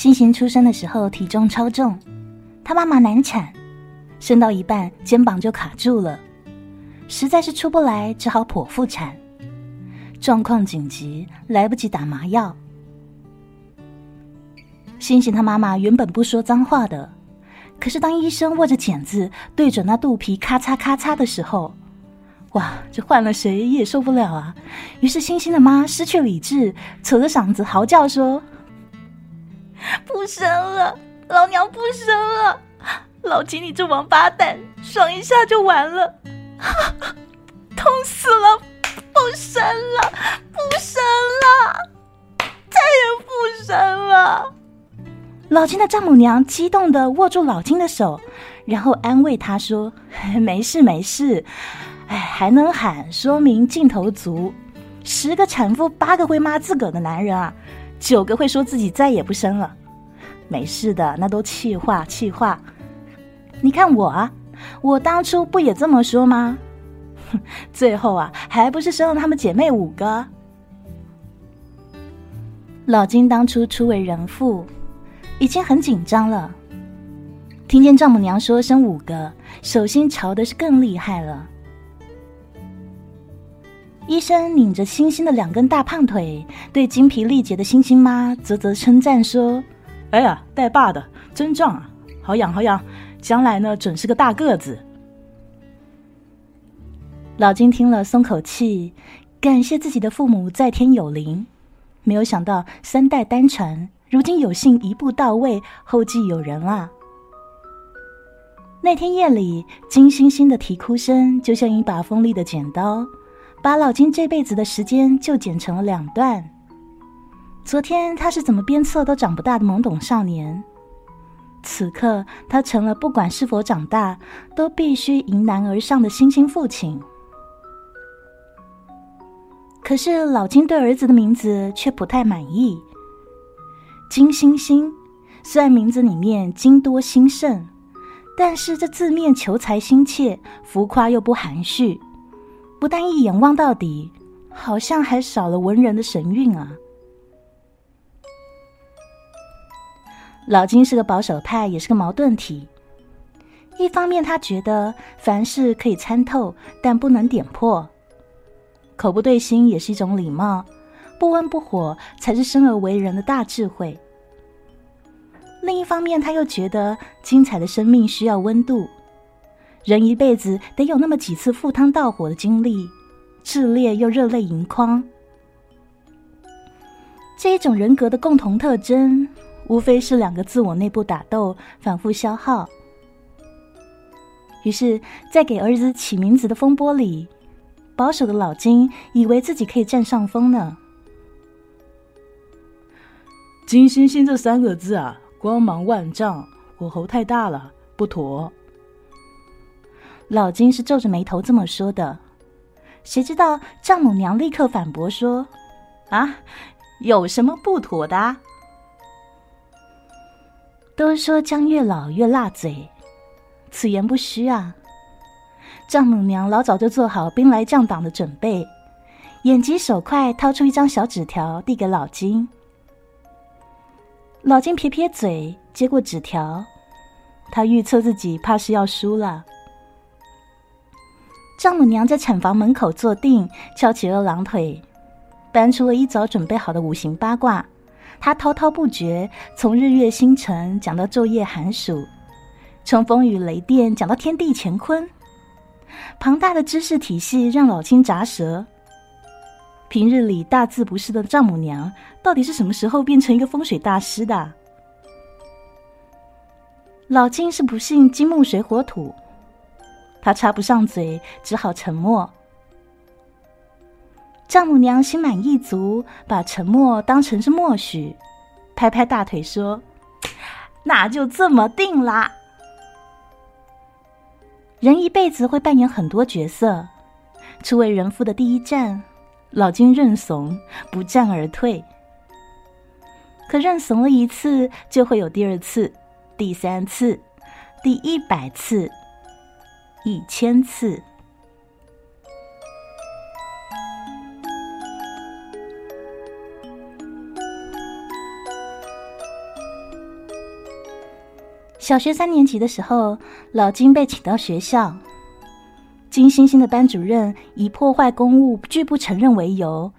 星星出生的时候体重超重，他妈妈难产，生到一半肩膀就卡住了，实在是出不来，只好剖腹产。状况紧急，来不及打麻药。星星他妈妈原本不说脏话的，可是当医生握着剪子对准那肚皮咔嚓咔嚓的时候，哇，这换了谁也受不了啊！于是星星的妈失去理智，扯着嗓子嚎叫说：“不生了，老娘不生了！老金，你这王八蛋，爽一下就完了，痛死了！不生了，不生了，再也不生了！”老金的丈母娘激动的握住老金的手，然后安慰他说：“ 没事没事，哎，还能喊，说明劲头足。十个产妇，八个会骂自个的男人啊，九个会说自己再也不生了。没事的，那都气话气话。你看我啊，我当初不也这么说吗？最后啊，还不是生了他们姐妹五个。老金当初初为人父。”已经很紧张了，听见丈母娘说生五个，手心潮的是更厉害了。医生拧着星星的两根大胖腿，对精疲力竭的星星妈啧啧称赞说：“哎呀，带爸的真壮啊，好养好养，将来呢准是个大个子。”老金听了松口气，感谢自己的父母在天有灵，没有想到三代单传。如今有幸一步到位，后继有人啊！那天夜里，金星星的啼哭声就像一把锋利的剪刀，把老金这辈子的时间就剪成了两段。昨天他是怎么鞭策都长不大的懵懂少年，此刻他成了不管是否长大都必须迎难而上的星星父亲。可是老金对儿子的名字却不太满意。金星星，虽然名字里面金多兴盛，但是这字面求财心切，浮夸又不含蓄，不但一眼望到底，好像还少了文人的神韵啊。老金是个保守派，也是个矛盾体。一方面，他觉得凡事可以参透，但不能点破；口不对心也是一种礼貌。不温不火才是生而为人的大智慧。另一方面，他又觉得精彩的生命需要温度，人一辈子得有那么几次赴汤蹈火的经历，炽烈又热泪盈眶。这一种人格的共同特征，无非是两个自我内部打斗，反复消耗。于是，在给儿子起名字的风波里，保守的老金以为自己可以占上风呢。金星星这三个字啊，光芒万丈，火候太大了，不妥。老金是皱着眉头这么说的，谁知道丈母娘立刻反驳说：“啊，有什么不妥的？都说姜越老越辣嘴，此言不虚啊。”丈母娘老早就做好兵来将挡的准备，眼疾手快，掏出一张小纸条递给老金。老金撇撇嘴，接过纸条。他预测自己怕是要输了。丈母娘在产房门口坐定，翘起二郎腿，搬出了一早准备好的五行八卦。她滔滔不绝，从日月星辰讲到昼夜寒暑，从风雨雷电讲到天地乾坤。庞大的知识体系让老金咂舌。平日里大字不识的丈母娘，到底是什么时候变成一个风水大师的？老金是不信金木水火土，他插不上嘴，只好沉默。丈母娘心满意足，把沉默当成是默许，拍拍大腿说：“那就这么定啦。”人一辈子会扮演很多角色，初为人父的第一站。老金认怂，不战而退。可认怂了一次，就会有第二次、第三次、第一百次、一千次。小学三年级的时候，老金被请到学校。金星星的班主任以破坏公务拒不承认为由，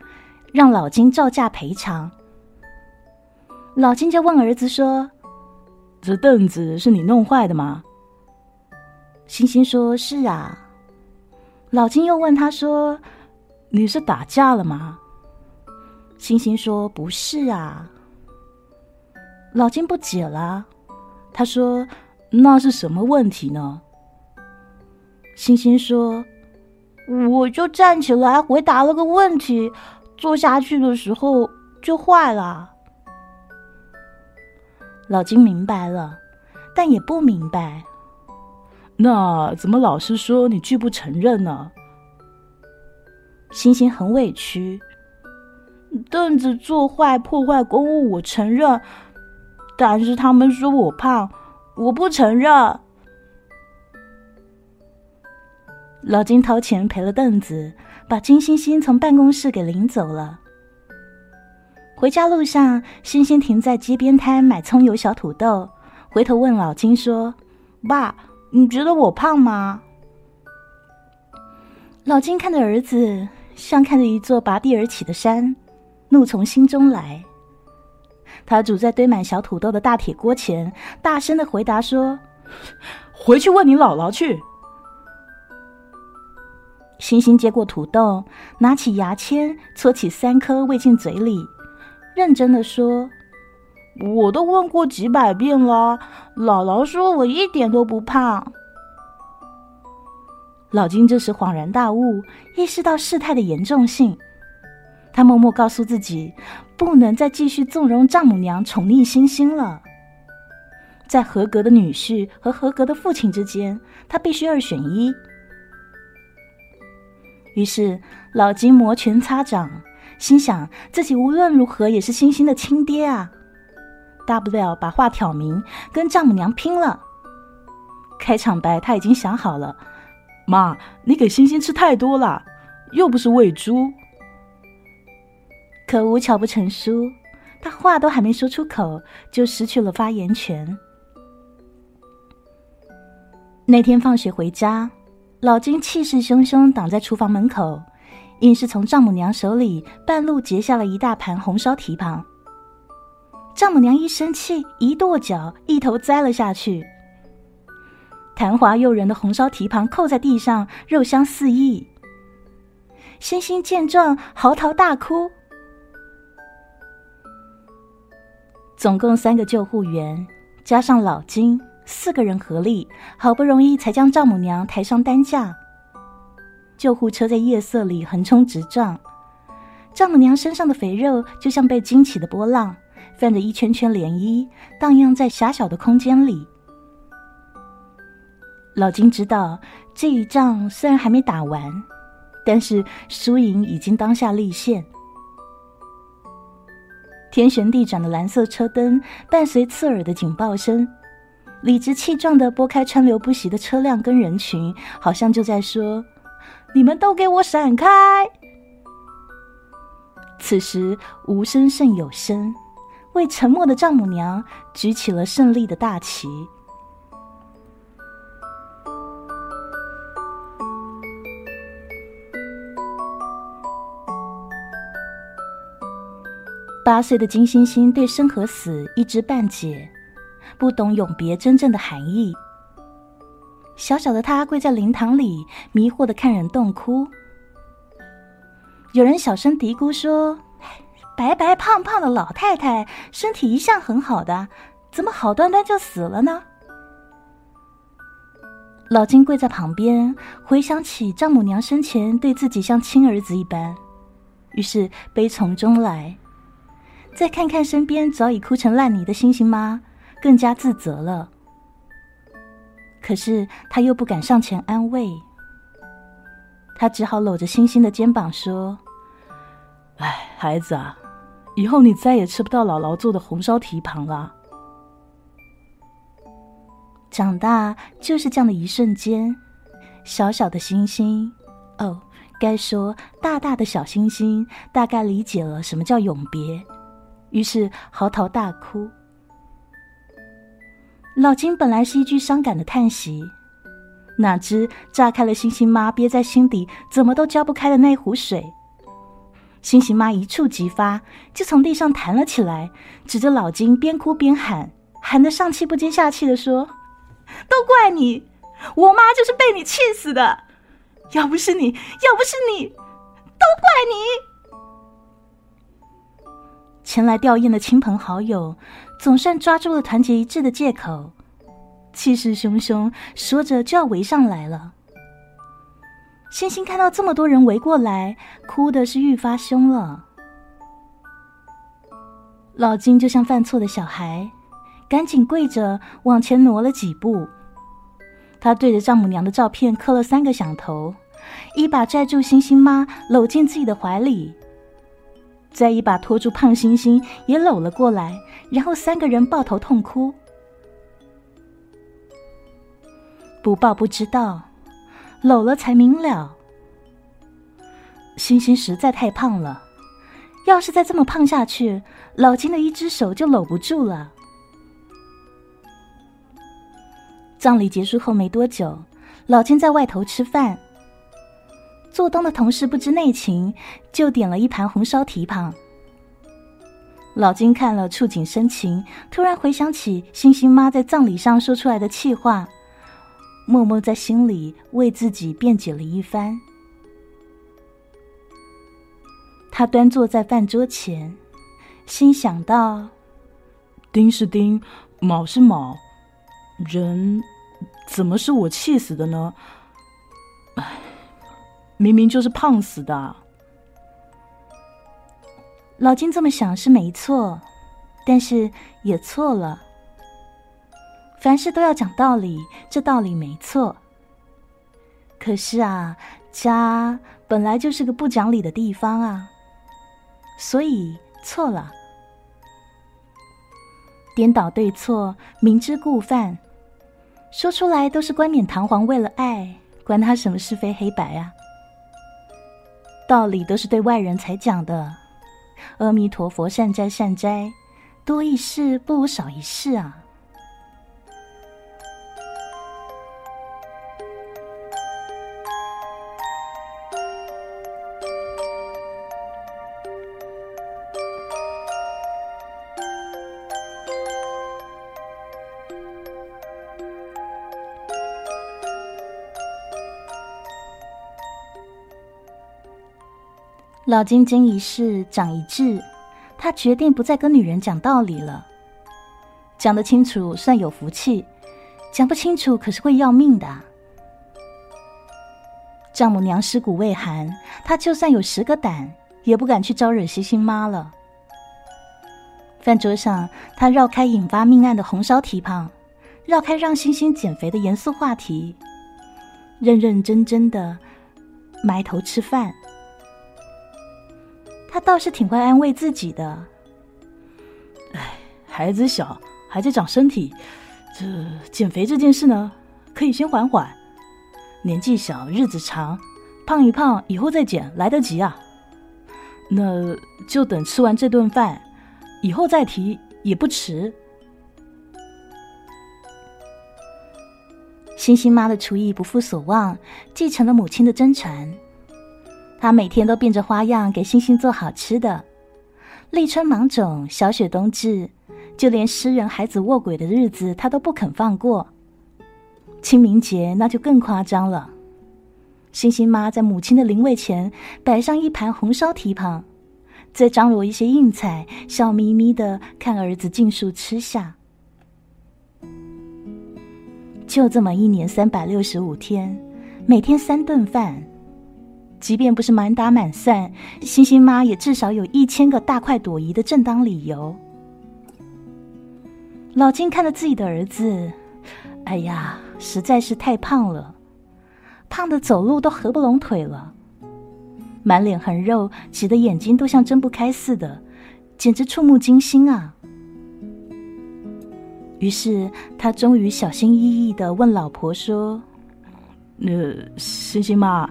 让老金照价赔偿。老金就问儿子说：“这凳子是你弄坏的吗？”星星说：“是啊。”老金又问他说：“你是打架了吗？”星星说：“不是啊。”老金不解了。他说：“那是什么问题呢？”星星说：“我就站起来回答了个问题，坐下去的时候就坏了。”老金明白了，但也不明白。那怎么老师说你拒不承认呢？星星很委屈。凳子坐坏破坏公物，我承认。但是他们说我胖，我不承认。老金掏钱赔了凳子，把金星星从办公室给领走了。回家路上，星星停在街边摊买葱油小土豆，回头问老金说：“爸，你觉得我胖吗？”老金看着儿子，像看着一座拔地而起的山，怒从心中来。他煮在堆满小土豆的大铁锅前，大声的回答说：“回去问你姥姥去。”星星接过土豆，拿起牙签搓起三颗喂进嘴里，认真的说：“我都问过几百遍了，姥姥说我一点都不胖。”老金这时恍然大悟，意识到事态的严重性。他默默告诉自己，不能再继续纵容丈母娘宠溺星星了。在合格的女婿和合格的父亲之间，他必须二选一。于是，老金摩拳擦掌，心想自己无论如何也是星星的亲爹啊，大不了把话挑明，跟丈母娘拼了。开场白他已经想好了：“妈，你给星星吃太多了，又不是喂猪。”可无巧不成书，他话都还没说出口，就失去了发言权。那天放学回家，老金气势汹汹挡在厨房门口，硬是从丈母娘手里半路截下了一大盘红烧蹄膀。丈母娘一生气，一跺脚，一头栽了下去。弹滑诱人的红烧蹄膀扣在地上，肉香四溢。星星见状，嚎啕大哭。总共三个救护员，加上老金，四个人合力，好不容易才将丈母娘抬上担架。救护车在夜色里横冲直撞，丈母娘身上的肥肉就像被惊起的波浪，泛着一圈圈涟漪，荡漾在狭小的空间里。老金知道这一仗虽然还没打完，但是输赢已经当下立现。天旋地转的蓝色车灯，伴随刺耳的警报声，理直气壮的拨开川流不息的车辆跟人群，好像就在说：“你们都给我闪开！”此时无声胜有声，为沉默的丈母娘举起了胜利的大旗。八岁的金星星对生和死一知半解，不懂永别真正的含义。小小的他跪在灵堂里，迷惑的看人洞哭。有人小声嘀咕说：“白白胖胖的老太太，身体一向很好的，怎么好端端就死了呢？”老金跪在旁边，回想起丈母娘生前对自己像亲儿子一般，于是悲从中来。再看看身边早已哭成烂泥的星星妈，更加自责了。可是他又不敢上前安慰，他只好搂着星星的肩膀说：“哎，孩子啊，以后你再也吃不到姥姥做的红烧蹄膀了。长大就是这样的一瞬间，小小的星星，哦，该说大大的小星星，大概理解了什么叫永别。”于是嚎啕大哭。老金本来是一句伤感的叹息，哪知炸开了星星妈憋在心底怎么都浇不开的那壶水。星星妈一触即发，就从地上弹了起来，指着老金边哭边喊，喊得上气不接下气的说：“都怪你，我妈就是被你气死的！要不是你，要不是你，都怪你！”前来吊唁的亲朋好友，总算抓住了团结一致的借口，气势汹汹，说着就要围上来了。星星看到这么多人围过来，哭的是愈发凶了。老金就像犯错的小孩，赶紧跪着往前挪了几步。他对着丈母娘的照片磕了三个响头，一把拽住星星妈，搂进自己的怀里，再一把拖住胖星星，也搂了过来，然后三个人抱头痛哭。不抱不知道。搂了才明了，星星实在太胖了，要是再这么胖下去，老金的一只手就搂不住了。葬礼结束后没多久，老金在外头吃饭，做东的同事不知内情，就点了一盘红烧蹄膀。老金看了，触景生情，突然回想起星星妈在葬礼上说出来的气话。默默在心里为自己辩解了一番。他端坐在饭桌前，心想到：“丁是丁，卯是卯，人怎么是我气死的呢？唉，明明就是胖死的。”老金这么想是没错，但是也错了。凡事都要讲道理，这道理没错。可是啊，家本来就是个不讲理的地方啊，所以错了。颠倒对错，明知故犯，说出来都是冠冕堂皇，为了爱，关他什么是非黑白啊？道理都是对外人才讲的。阿弥陀佛，善哉善哉，多一事不如少一事啊。老金经一事长一智，他决定不再跟女人讲道理了。讲得清楚算有福气，讲不清楚可是会要命的。丈母娘尸骨未寒，他就算有十个胆，也不敢去招惹西星妈了。饭桌上，他绕开引发命案的红烧蹄膀，绕开让星星减肥的严肃话题，认认真真的埋头吃饭。他倒是挺会安慰自己的。哎，孩子小，还在长身体，这减肥这件事呢，可以先缓缓。年纪小，日子长，胖一胖以后再减，来得及啊。那就等吃完这顿饭，以后再提也不迟。星星妈的厨艺不负所望，继承了母亲的真传。他每天都变着花样给星星做好吃的，立春芒种，小雪冬至，就连诗人孩子卧轨的日子，他都不肯放过。清明节那就更夸张了，星星妈在母亲的灵位前摆上一盘红烧蹄膀，再张罗一些硬菜，笑眯眯的看儿子尽数吃下。就这么一年三百六十五天，每天三顿饭。即便不是满打满算，星星妈也至少有一千个大快朵颐的正当理由。老金看着自己的儿子，哎呀，实在是太胖了，胖的走路都合不拢腿了，满脸横肉，挤得眼睛都像睁不开似的，简直触目惊心啊！于是他终于小心翼翼的问老婆说：“那星星妈。”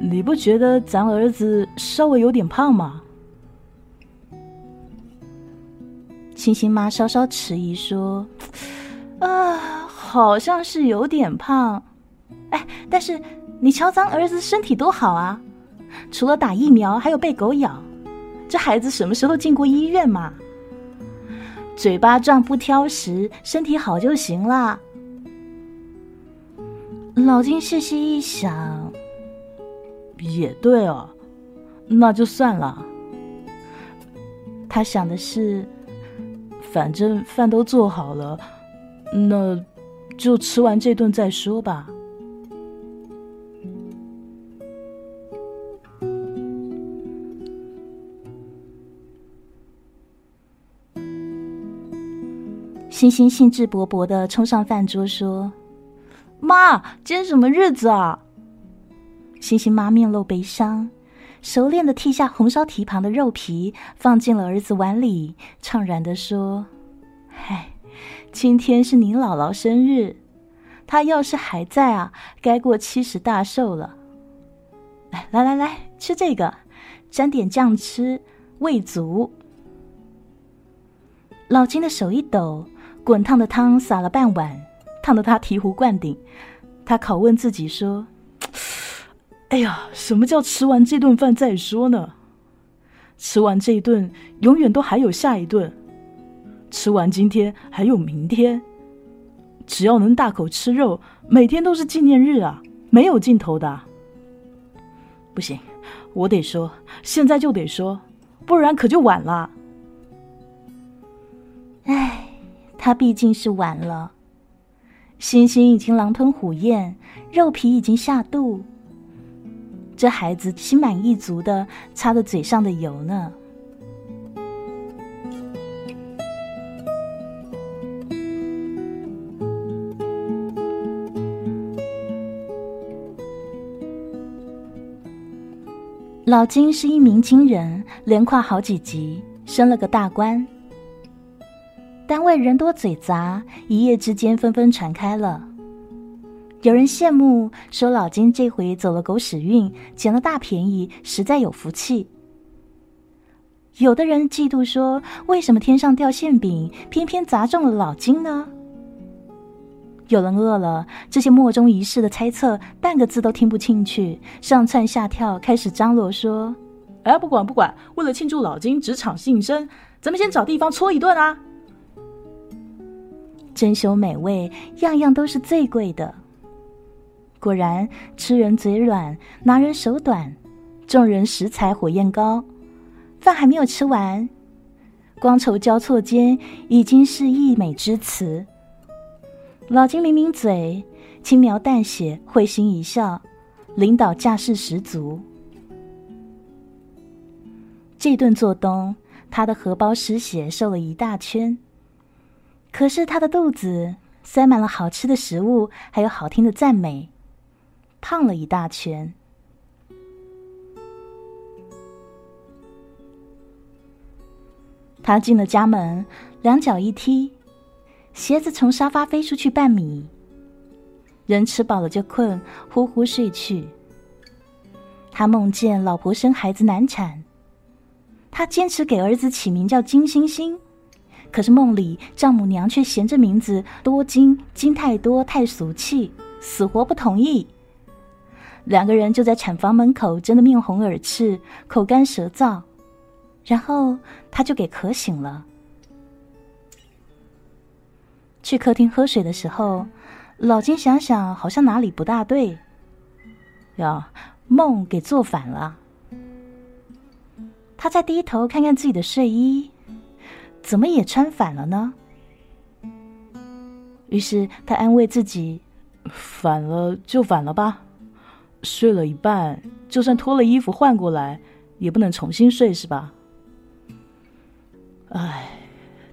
你不觉得咱儿子稍微有点胖吗？星星妈稍稍迟疑说：“啊，好像是有点胖。哎，但是你瞧咱儿子身体多好啊，除了打疫苗，还有被狗咬。这孩子什么时候进过医院嘛？嘴巴壮不挑食，身体好就行了。老金细细一想，也对哦，那就算了。他想的是，反正饭都做好了，那就吃完这顿再说吧。星星兴致勃勃的冲上饭桌说：“妈，今天什么日子啊？”星星妈面露悲伤，熟练的剔下红烧蹄膀的肉皮，放进了儿子碗里，怅然的说：“嗨，今天是您姥姥生日，她要是还在啊，该过七十大寿了。来来来来，吃这个，沾点酱吃，味足。”老金的手一抖。滚烫的汤洒了半碗，烫得他醍醐灌顶。他拷问自己说：“哎呀，什么叫吃完这顿饭再说呢？吃完这一顿，永远都还有下一顿；吃完今天，还有明天。只要能大口吃肉，每天都是纪念日啊，没有尽头的。不行，我得说，现在就得说，不然可就晚了。”哎。他毕竟是晚了，星星已经狼吞虎咽，肉皮已经下肚，这孩子心满意足的擦着嘴上的油呢。老金是一鸣惊人，连跨好几级，升了个大官。单位人多嘴杂，一夜之间纷纷传开了。有人羡慕说老金这回走了狗屎运，捡了大便宜，实在有福气。有的人嫉妒说，为什么天上掉馅饼，偏偏砸中了老金呢？有人饿了，这些莫衷一是的猜测，半个字都听不进去，上蹿下跳，开始张罗说：“哎，不管不管，为了庆祝老金职场晋升，咱们先找地方搓一顿啊！”珍馐美味，样样都是最贵的。果然，吃人嘴软，拿人手短，众人食材火焰高，饭还没有吃完，光筹交错间，已经是溢美之词。老金抿抿嘴，轻描淡写，会心一笑，领导架势十足。这顿做东，他的荷包失血，瘦了一大圈。可是他的肚子塞满了好吃的食物，还有好听的赞美，胖了一大圈。他进了家门，两脚一踢，鞋子从沙发飞出去半米。人吃饱了就困，呼呼睡去。他梦见老婆生孩子难产，他坚持给儿子起名叫金星星。可是梦里丈母娘却嫌这名字多金，金太多太俗气，死活不同意。两个人就在产房门口争得面红耳赤，口干舌燥，然后他就给渴醒了。去客厅喝水的时候，老金想想好像哪里不大对，呀，梦给做反了。他再低头看看自己的睡衣。怎么也穿反了呢？于是他安慰自己：“反了就反了吧，睡了一半，就算脱了衣服换过来，也不能重新睡是吧？”唉，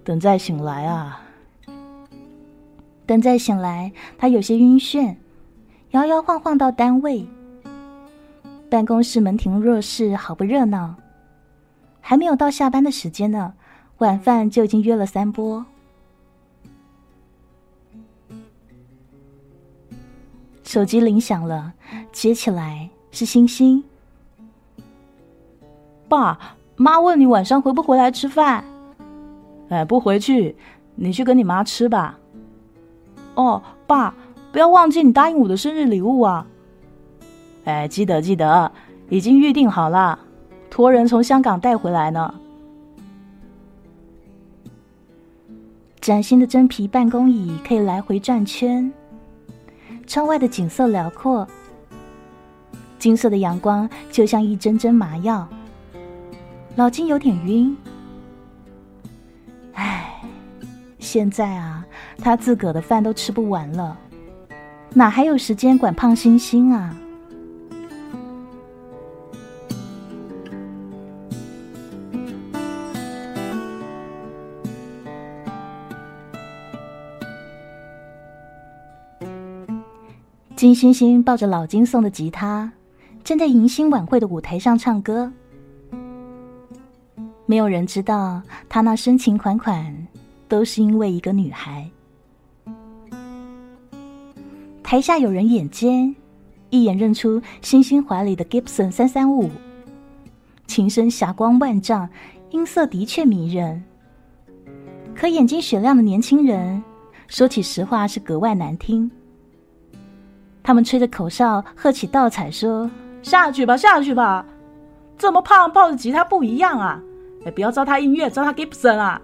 等再醒来啊，等再醒来，他有些晕眩，摇摇晃晃到单位。办公室门庭若市，好不热闹。还没有到下班的时间呢。晚饭就已经约了三波。手机铃响了，接起来是星星。爸妈问你晚上回不回来吃饭？哎，不回去，你去跟你妈吃吧。哦，爸，不要忘记你答应我的生日礼物啊！哎，记得记得，已经预定好了，托人从香港带回来呢。崭新的真皮办公椅可以来回转圈，窗外的景色辽阔，金色的阳光就像一针针麻药。老金有点晕，唉，现在啊，他自个的饭都吃不完了，哪还有时间管胖星星啊？金星星抱着老金送的吉他，站在迎新晚会的舞台上唱歌。没有人知道，他那深情款款，都是因为一个女孩。台下有人眼尖，一眼认出星星怀里的 Gibson 三三五，琴声霞光万丈，音色的确迷人。可眼睛雪亮的年轻人，说起实话是格外难听。他们吹着口哨，喝起倒彩，说：“下去吧，下去吧！这么胖，抱着吉他不一样啊！哎，不要糟蹋音乐，糟蹋 Gibson 啊！”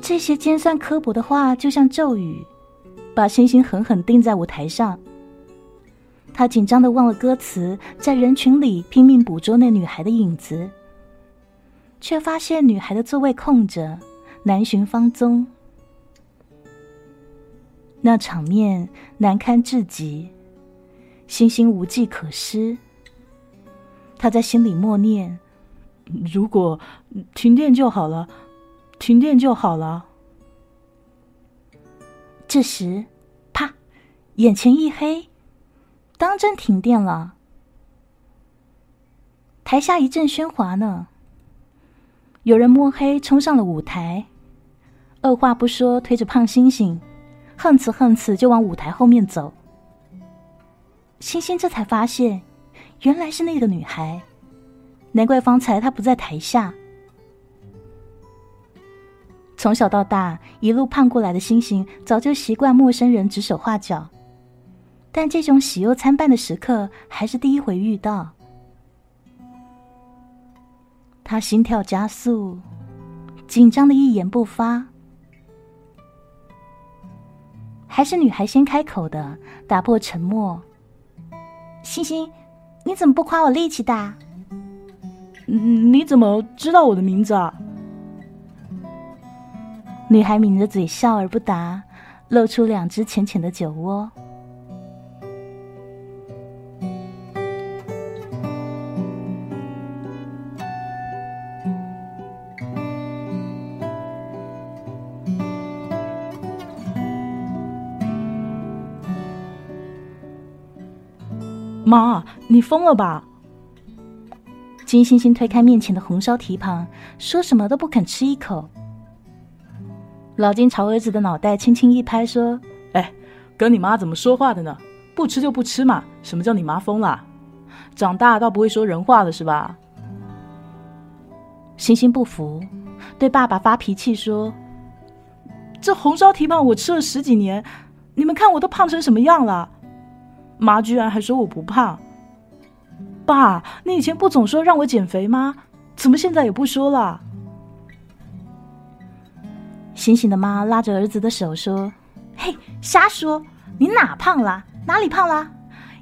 这些尖酸刻薄的话就像咒语，把星星狠狠钉在舞台上。他紧张的忘了歌词，在人群里拼命捕捉那女孩的影子，却发现女孩的座位空着，难寻芳踪。那场面难堪至极，星星无计可施。他在心里默念：“如果停电就好了，停电就好了。”这时，啪！眼前一黑，当真停电了。台下一阵喧哗呢。有人摸黑冲上了舞台，二话不说，推着胖星星。哼哧哼哧就往舞台后面走，星星这才发现，原来是那个女孩，难怪方才她不在台下。从小到大一路胖过来的星星，早就习惯陌生人指手画脚，但这种喜忧参半的时刻，还是第一回遇到。他心跳加速，紧张的一言不发。还是女孩先开口的，打破沉默。星星，你怎么不夸我力气大？你怎么知道我的名字啊？女孩抿着嘴笑而不答，露出两只浅浅的酒窝。妈，你疯了吧？金星星推开面前的红烧蹄膀，说什么都不肯吃一口。老金朝儿子的脑袋轻轻一拍，说：“哎，跟你妈怎么说话的呢？不吃就不吃嘛！什么叫你妈疯了？长大倒不会说人话了是吧？”星星不服，对爸爸发脾气说：“这红烧蹄膀我吃了十几年，你们看我都胖成什么样了？”妈居然还说我不胖，爸，你以前不总说让我减肥吗？怎么现在也不说了？星星的妈拉着儿子的手说：“嘿，瞎说！你哪胖了？哪里胖了？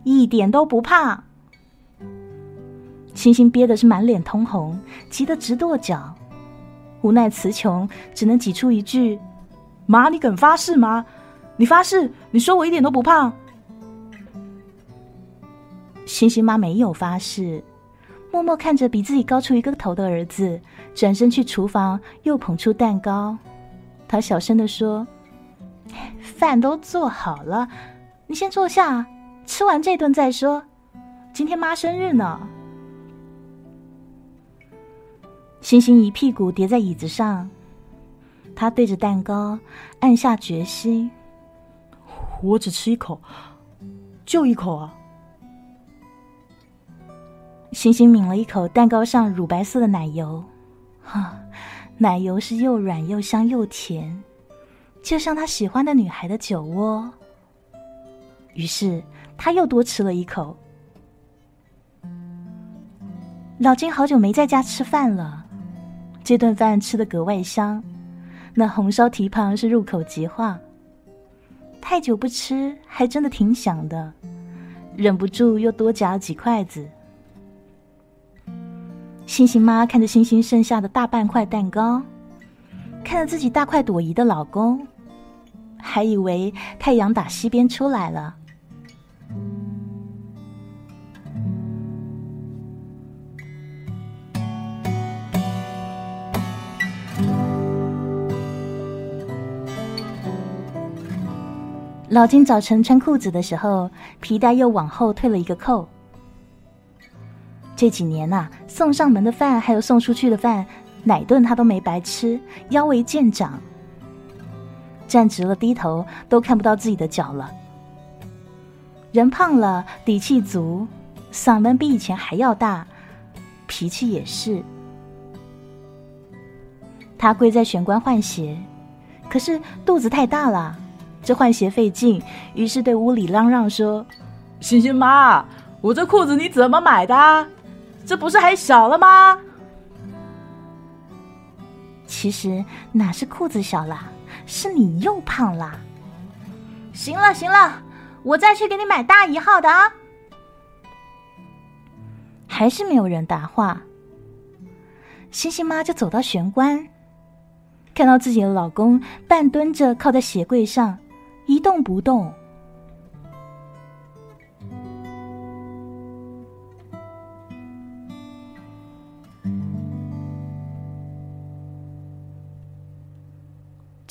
一点都不胖。”星星憋的是满脸通红，急得直跺脚，无奈词穷，只能挤出一句：“妈，你敢发誓吗？你发誓，你说我一点都不胖。”星星妈没有发誓，默默看着比自己高出一个头的儿子，转身去厨房又捧出蛋糕。他小声的说：“饭都做好了，你先坐下，吃完这顿再说。今天妈生日呢。”星星一屁股跌在椅子上，他对着蛋糕暗下决心：“我只吃一口，就一口啊！”星星抿了一口蛋糕上乳白色的奶油，哈，奶油是又软又香又甜，就像他喜欢的女孩的酒窝。于是他又多吃了一口。老金好久没在家吃饭了，这顿饭吃的格外香，那红烧蹄膀是入口即化。太久不吃，还真的挺想的，忍不住又多夹了几筷子。星星妈看着星星剩下的大半块蛋糕，看着自己大快朵颐的老公，还以为太阳打西边出来了。老金早晨穿裤子的时候，皮带又往后退了一个扣。这几年呐，送上门的饭还有送出去的饭，哪顿他都没白吃，腰围见长。站直了低头都看不到自己的脚了。人胖了，底气足，嗓门比以前还要大，脾气也是。他跪在玄关换鞋，可是肚子太大了。这换鞋费劲，于是对屋里嚷嚷说：“星星妈，我这裤子你怎么买的？这不是还小了吗？”其实哪是裤子小啦，是你又胖啦。行了行了，我再去给你买大一号的啊。还是没有人答话。星星妈就走到玄关，看到自己的老公半蹲着靠在鞋柜上。一动不动。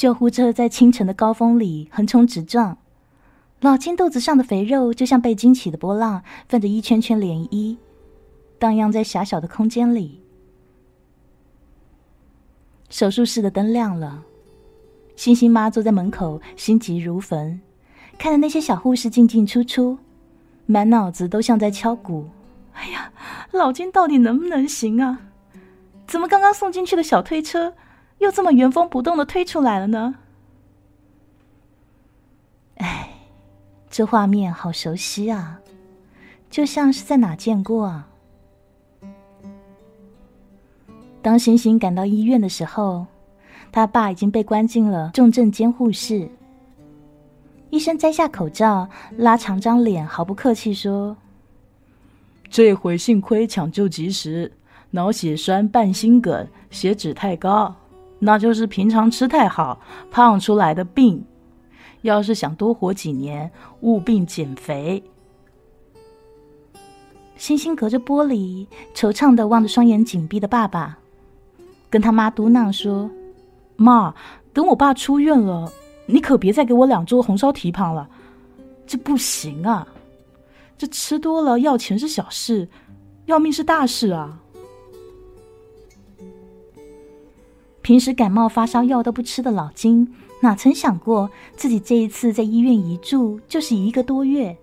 救护车在清晨的高峰里横冲直撞，老金肚子上的肥肉就像被惊起的波浪，泛着一圈圈涟漪，荡漾在狭小的空间里。手术室的灯亮了。星星妈坐在门口，心急如焚，看着那些小护士进进出出，满脑子都像在敲鼓。哎呀，老金到底能不能行啊？怎么刚刚送进去的小推车，又这么原封不动的推出来了呢？哎，这画面好熟悉啊，就像是在哪见过啊。当星星赶到医院的时候。他爸已经被关进了重症监护室。医生摘下口罩，拉长张脸，毫不客气说：“这回幸亏抢救及时，脑血栓、半心梗、血脂太高，那就是平常吃太好胖出来的病。要是想多活几年，务必减肥。”星星隔着玻璃，惆怅的望着双眼紧闭的爸爸，跟他妈嘟囔说。妈，等我爸出院了，你可别再给我两桌红烧蹄膀了，这不行啊！这吃多了要钱是小事，要命是大事啊！平时感冒发烧药都不吃的老金，哪曾想过自己这一次在医院一住就是一个多月？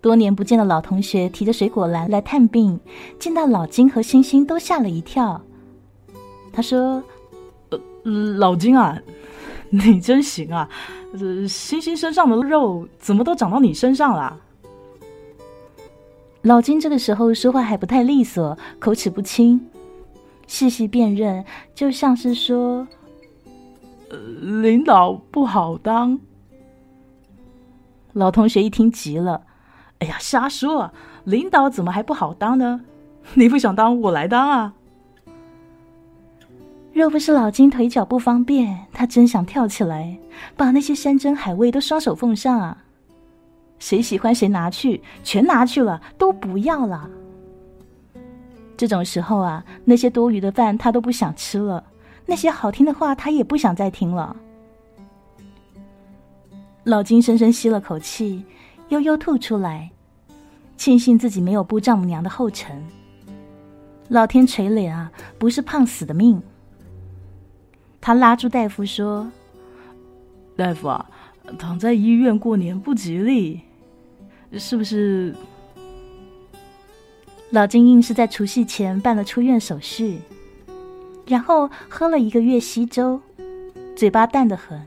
多年不见的老同学提着水果篮来探病，见到老金和星星都吓了一跳。他说。老金啊，你真行啊！呃星星身上的肉怎么都长到你身上了？老金这个时候说话还不太利索，口齿不清，细细辨认，就像是说：“领导不好当。”老同学一听急了：“哎呀，瞎说！领导怎么还不好当呢？你不想当，我来当啊！”若不是老金腿脚不方便，他真想跳起来，把那些山珍海味都双手奉上啊！谁喜欢谁拿去，全拿去了，都不要了。这种时候啊，那些多余的饭他都不想吃了，那些好听的话他也不想再听了。老金深深吸了口气，悠悠吐出来，庆幸自己没有步丈母娘的后尘。老天垂怜啊，不是胖死的命。他拉住大夫说：“大夫啊，躺在医院过年不吉利，是不是？”老金硬是在除夕前办了出院手续，然后喝了一个月稀粥，嘴巴淡得很，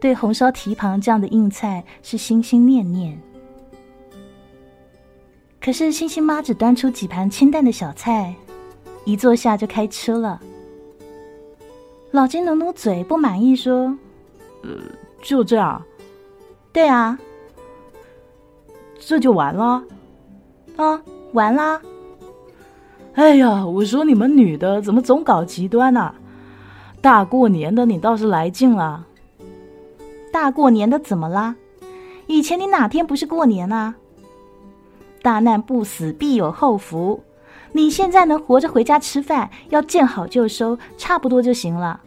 对红烧蹄膀这样的硬菜是心心念念。可是星星妈只端出几盘清淡的小菜，一坐下就开吃了。老金努努嘴，不满意说：“呃，就这样？对啊，这就完了？啊，完啦！哎呀，我说你们女的怎么总搞极端呢？大过年的，你倒是来劲了。大过年的怎么啦？以前你哪天不是过年啊？大难不死，必有后福。”你现在能活着回家吃饭，要见好就收，差不多就行了。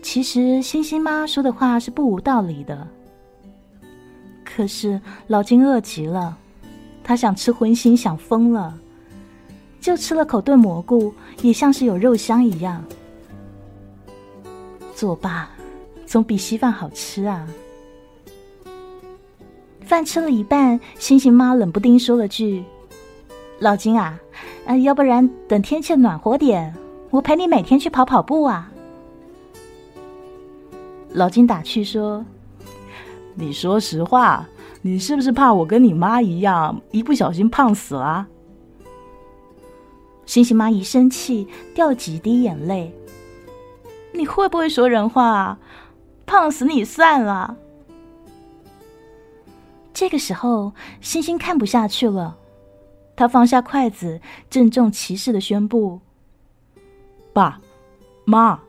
其实星星妈说的话是不无道理的，可是老金饿极了，他想吃荤腥，想疯了，就吃了口炖蘑菇，也像是有肉香一样。作罢，总比稀饭好吃啊。饭吃了一半，星星妈冷不丁说了句。老金啊，啊，要不然等天气暖和点，我陪你每天去跑跑步啊。老金打趣说：“你说实话，你是不是怕我跟你妈一样，一不小心胖死了？”星星妈一生气掉几滴眼泪。你会不会说人话啊？胖死你算了。这个时候，星星看不下去了。他放下筷子，郑重其事的宣布：“爸妈，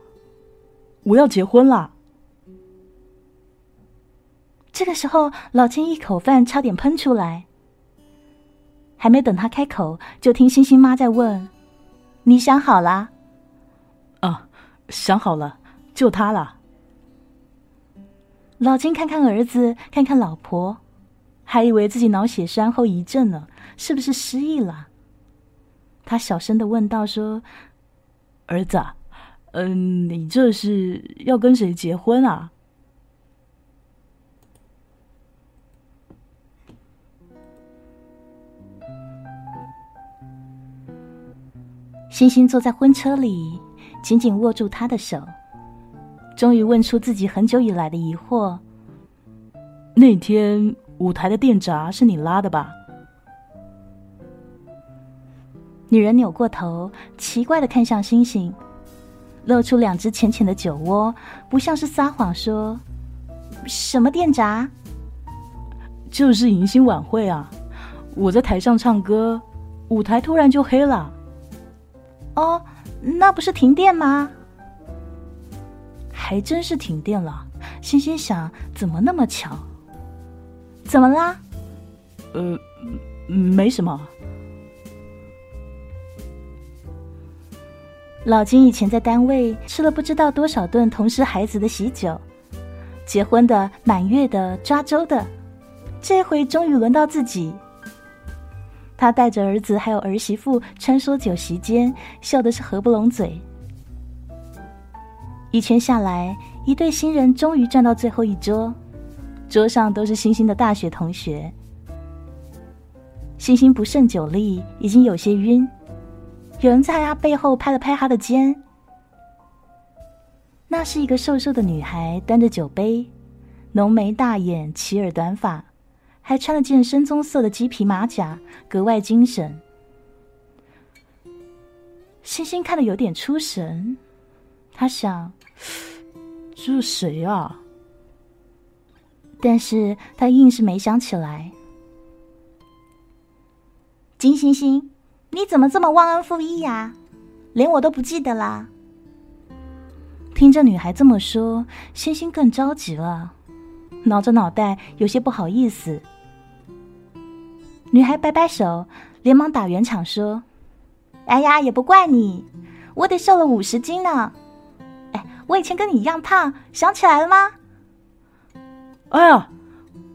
我要结婚了。”这个时候，老金一口饭差点喷出来。还没等他开口，就听星星妈在问：“你想好了？”“啊，想好了，就他了。”老金看看儿子，看看老婆，还以为自己脑血栓后遗症呢。是不是失忆了？他小声的问道：“说，儿子，嗯，你这是要跟谁结婚啊？”星星坐在婚车里，紧紧握住他的手，终于问出自己很久以来的疑惑：“那天舞台的电闸是你拉的吧？”女人扭过头，奇怪的看向星星，露出两只浅浅的酒窝，不像是撒谎。说：“什么电闸？就是迎新晚会啊！我在台上唱歌，舞台突然就黑了。哦，那不是停电吗？还真是停电了。星星想，怎么那么巧？怎么啦？呃，没什么。老金以前在单位吃了不知道多少顿同事孩子的喜酒，结婚的、满月的、抓周的，这回终于轮到自己。他带着儿子还有儿媳妇穿梭酒席间，笑的是合不拢嘴。一圈下来，一对新人终于站到最后一桌，桌上都是星星的大学同学。星星不胜酒力，已经有些晕。有人在他背后拍了拍他的肩，那是一个瘦瘦的女孩，端着酒杯，浓眉大眼，齐耳短发，还穿了件深棕色的鸡皮马甲，格外精神。星星看得有点出神，他想：这是谁啊？但是他硬是没想起来。金星星。你怎么这么忘恩负义呀？连我都不记得啦！听着女孩这么说，星星更着急了，挠着脑袋，有些不好意思。女孩摆摆手，连忙打圆场说：“哎呀，也不怪你，我得瘦了五十斤呢。哎，我以前跟你一样胖，想起来了吗？”哎呀，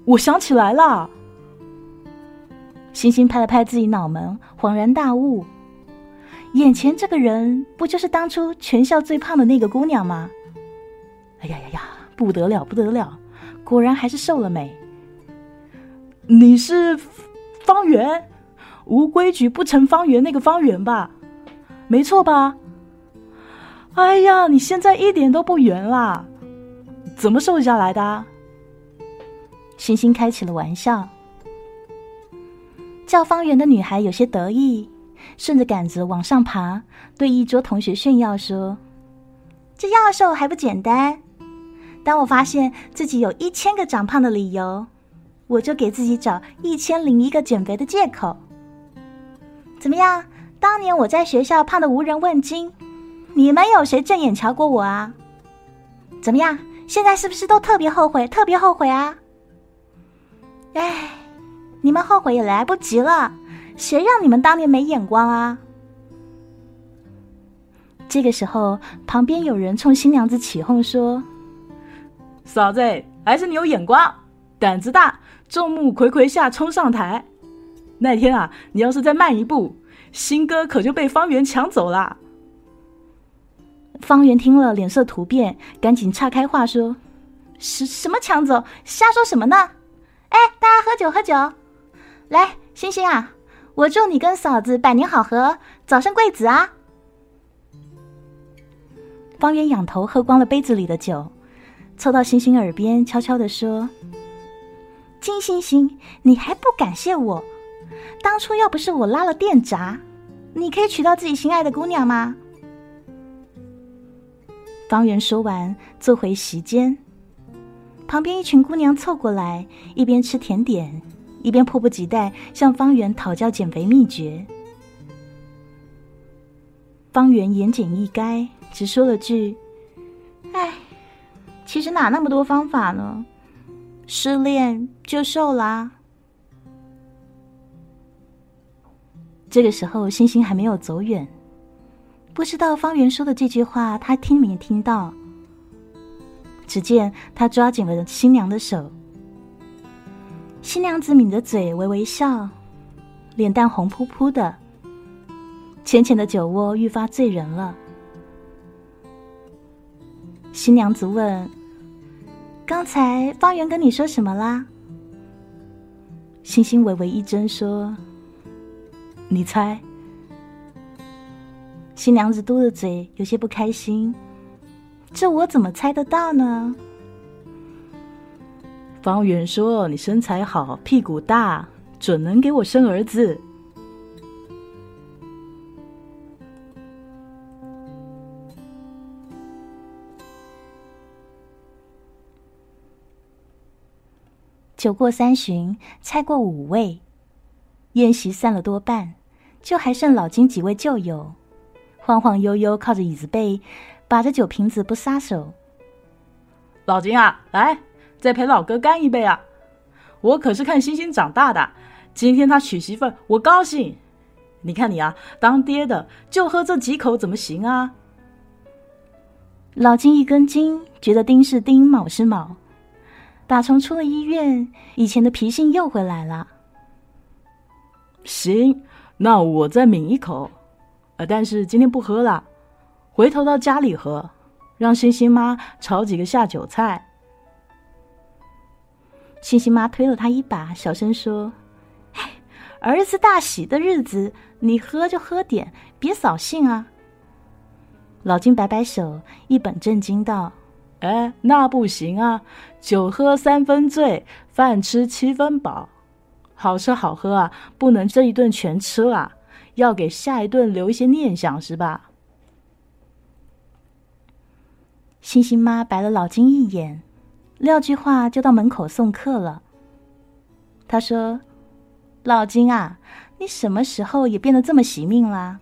我想起来了。星星拍了拍自己脑门，恍然大悟：眼前这个人不就是当初全校最胖的那个姑娘吗？哎呀呀呀，不得了，不得了！果然还是瘦了美。你是方圆，无规矩不成方圆那个方圆吧？没错吧？哎呀，你现在一点都不圆啦，怎么瘦下来的？星星开起了玩笑。叫方圆的女孩有些得意，顺着杆子往上爬，对一桌同学炫耀说：“这要瘦还不简单？当我发现自己有一千个长胖的理由，我就给自己找一千零一个减肥的借口。怎么样？当年我在学校胖的无人问津，你们有谁正眼瞧过我啊？怎么样？现在是不是都特别后悔？特别后悔啊？哎。”你们后悔也来不及了，谁让你们当年没眼光啊？这个时候，旁边有人冲新娘子起哄说：“嫂子，还是你有眼光，胆子大，众目睽睽下冲上台。那天啊，你要是再慢一步，新歌可就被方圆抢走了。”方圆听了，脸色突变，赶紧岔开话说：“什什么抢走？瞎说什么呢？哎，大家喝酒喝酒。”来，星星啊，我祝你跟嫂子百年好合，早生贵子啊！方圆仰头喝光了杯子里的酒，凑到星星耳边悄悄的说：“金星星，你还不感谢我？当初要不是我拉了电闸，你可以娶到自己心爱的姑娘吗？”方圆说完，坐回席间，旁边一群姑娘凑过来，一边吃甜点。一边迫不及待向方圆讨教减肥秘诀，方圆言简意赅，只说了句：“哎，其实哪那么多方法呢？失恋就瘦啦。”这个时候，星星还没有走远，不知道方圆说的这句话他听没听到。只见他抓紧了新娘的手。新娘子抿着嘴，微微笑，脸蛋红扑扑的，浅浅的酒窝愈发醉人了。新娘子问：“刚才方圆跟你说什么啦？”星星微微一怔，说：“你猜。”新娘子嘟着嘴，有些不开心：“这我怎么猜得到呢？”方圆说：“你身材好，屁股大，准能给我生儿子。”酒过三巡，菜过五味，宴席散了多半，就还剩老金几位旧友，晃晃悠悠靠着椅子背，把着酒瓶子不撒手。老金啊，来！再陪老哥干一杯啊！我可是看星星长大的，今天他娶媳妇，我高兴。你看你啊，当爹的就喝这几口怎么行啊？老金一根筋，觉得丁是丁，卯是卯。打从出了医院，以前的脾性又回来了。行，那我再抿一口，呃，但是今天不喝了，回头到家里喝，让星星妈炒几个下酒菜。星星妈推了他一把，小声说：“哎，儿子大喜的日子，你喝就喝点，别扫兴啊。”老金摆摆手，一本正经道：“哎，那不行啊，酒喝三分醉，饭吃七分饱，好吃好喝啊，不能这一顿全吃了，要给下一顿留一些念想，是吧？”星星妈白了老金一眼。撂句话就到门口送客了。他说：“老金啊，你什么时候也变得这么惜命啦？”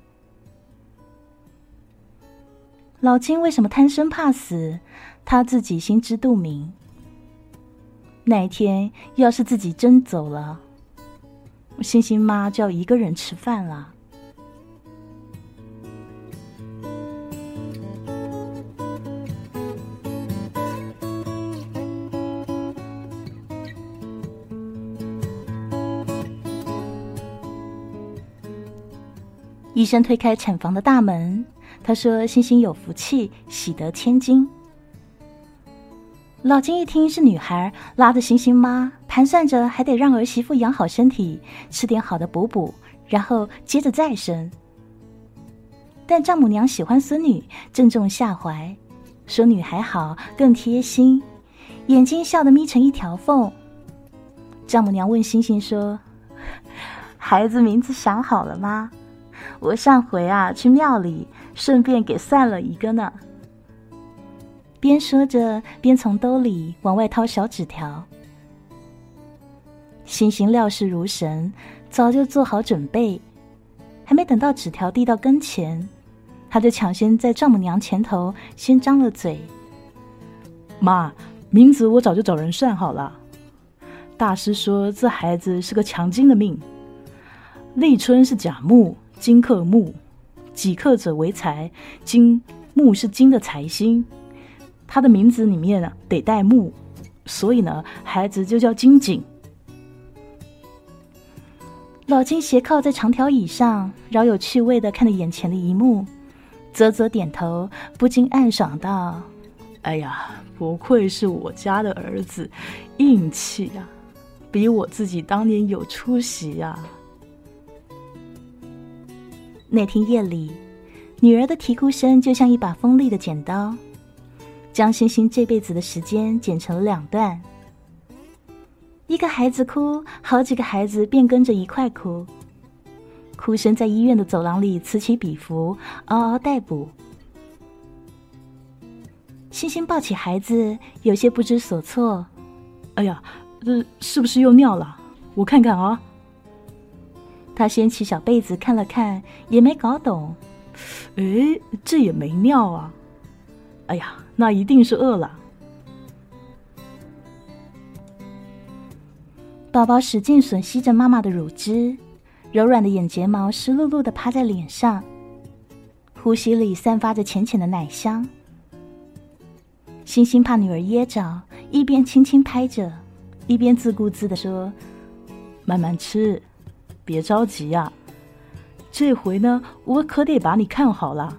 老金为什么贪生怕死？他自己心知肚明。那一天要是自己真走了，星星妈就要一个人吃饭了。医生推开产房的大门，他说：“星星有福气，喜得千金。”老金一听是女孩，拉着星星妈盘算着，还得让儿媳妇养好身体，吃点好的补补，然后接着再生。但丈母娘喜欢孙女，正中下怀，说女孩好，更贴心，眼睛笑得眯成一条缝。丈母娘问星星说：“孩子名字想好了吗？我上回啊去庙里，顺便给算了一个呢。”边说着，边从兜里往外掏小纸条。星星料事如神，早就做好准备，还没等到纸条递到跟前，他就抢先在丈母娘前头先张了嘴：“妈，名字我早就找人算好了。大师说这孩子是个强金的命，立春是甲木，金克木，己克者为财，金木是金的财星。”他的名字里面呢得带木，所以呢孩子就叫金井。老金斜靠在长条椅上，饶有趣味的看着眼前的一幕，啧啧点头，不禁暗爽道：“哎呀，不愧是我家的儿子，硬气呀，比我自己当年有出息呀。”那天夜里，女儿的啼哭声就像一把锋利的剪刀。将星星这辈子的时间剪成了两段，一个孩子哭，好几个孩子便跟着一块哭，哭声在医院的走廊里此起彼伏，嗷嗷待哺。星星抱起孩子，有些不知所措。哎呀，这是不是又尿了？我看看啊。他掀起小被子看了看，也没搞懂。哎，这也没尿啊。哎呀。那一定是饿了。宝宝使劲吮吸着妈妈的乳汁，柔软的眼睫毛湿漉漉的趴在脸上，呼吸里散发着浅浅的奶香。星星怕女儿噎着，一边轻轻拍着，一边自顾自的说：“慢慢吃，别着急呀。这回呢，我可得把你看好了。”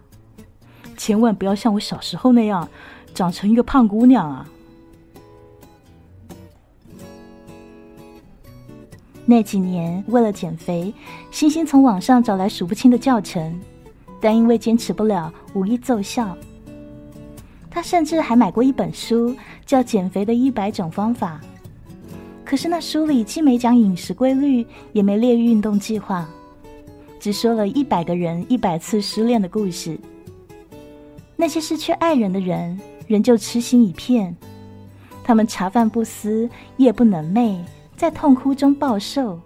千万不要像我小时候那样，长成一个胖姑娘啊！那几年为了减肥，星星从网上找来数不清的教程，但因为坚持不了，无一奏效。他甚至还买过一本书，叫《减肥的一百种方法》，可是那书里既没讲饮食规律，也没列运动计划，只说了一百个人一百次失恋的故事。那些失去爱人的人，仍旧痴心一片。他们茶饭不思，夜不能寐，在痛哭中暴瘦。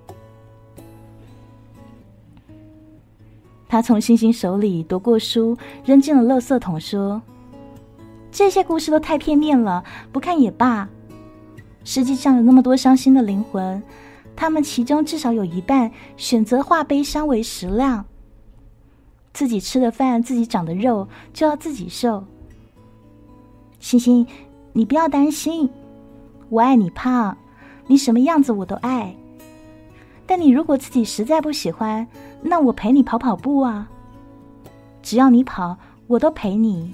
他从星星手里夺过书，扔进了垃圾桶，说：“这些故事都太片面了，不看也罢。实际上有那么多伤心的灵魂，他们其中至少有一半选择化悲伤为食量。”自己吃的饭，自己长的肉，就要自己受。星星，你不要担心，我爱你胖，你什么样子我都爱。但你如果自己实在不喜欢，那我陪你跑跑步啊。只要你跑，我都陪你。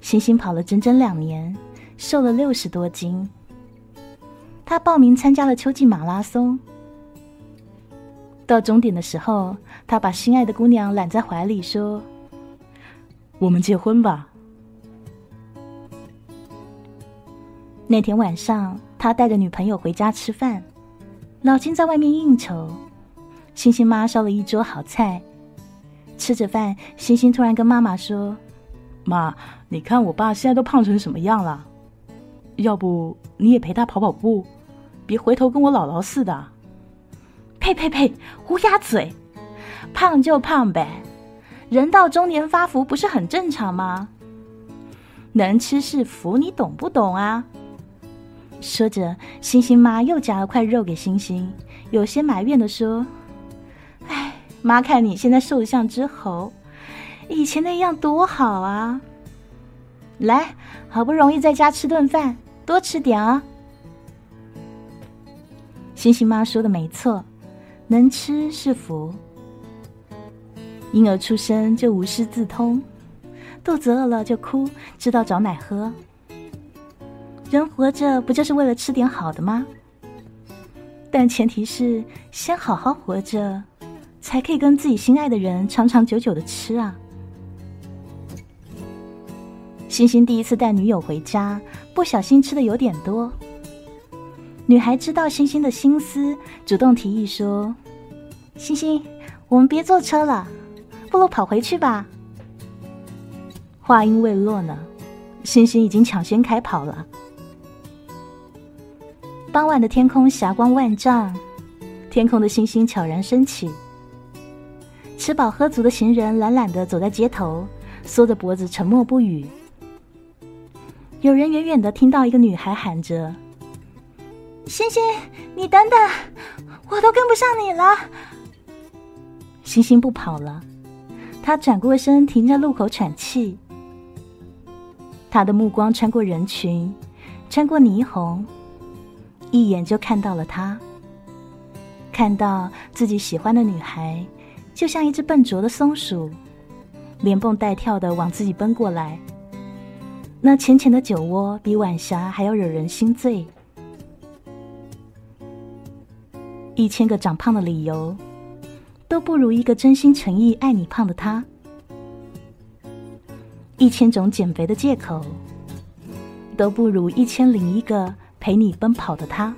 星星跑了整整两年，瘦了六十多斤。他报名参加了秋季马拉松。到终点的时候，他把心爱的姑娘揽在怀里，说：“我们结婚吧。”那天晚上，他带着女朋友回家吃饭，老金在外面应酬，星星妈烧了一桌好菜。吃着饭，星星突然跟妈妈说：“妈，你看我爸现在都胖成什么样了？要不你也陪他跑跑步，别回头跟我姥姥似的。”呸呸呸！乌鸦嘴，胖就胖呗，人到中年发福不是很正常吗？能吃是福，你懂不懂啊？说着，星星妈又夹了块肉给星星，有些埋怨的说：“哎，妈看你现在瘦得像只猴，以前那样多好啊！来，好不容易在家吃顿饭，多吃点啊！”星星妈说的没错。能吃是福，婴儿出生就无师自通，肚子饿了就哭，知道找奶喝。人活着不就是为了吃点好的吗？但前提是先好好活着，才可以跟自己心爱的人长长久久的吃啊。星星第一次带女友回家，不小心吃的有点多。女孩知道星星的心思，主动提议说：“星星，我们别坐车了，不如跑回去吧。”话音未落呢，星星已经抢先开跑了。傍晚的天空霞光万丈，天空的星星悄然升起。吃饱喝足的行人懒懒的走在街头，缩着脖子沉默不语。有人远远的听到一个女孩喊着：“星星，你等等，我都跟不上你了。”星星不跑了，他转过身停在路口喘气。他的目光穿过人群，穿过霓虹，一眼就看到了她。看到自己喜欢的女孩，就像一只笨拙的松鼠，连蹦带跳的往自己奔过来。那浅浅的酒窝，比晚霞还要惹人心醉。一千个长胖的理由，都不如一个真心诚意爱你胖的他。一千种减肥的借口，都不如一千零一个陪你奔跑的他。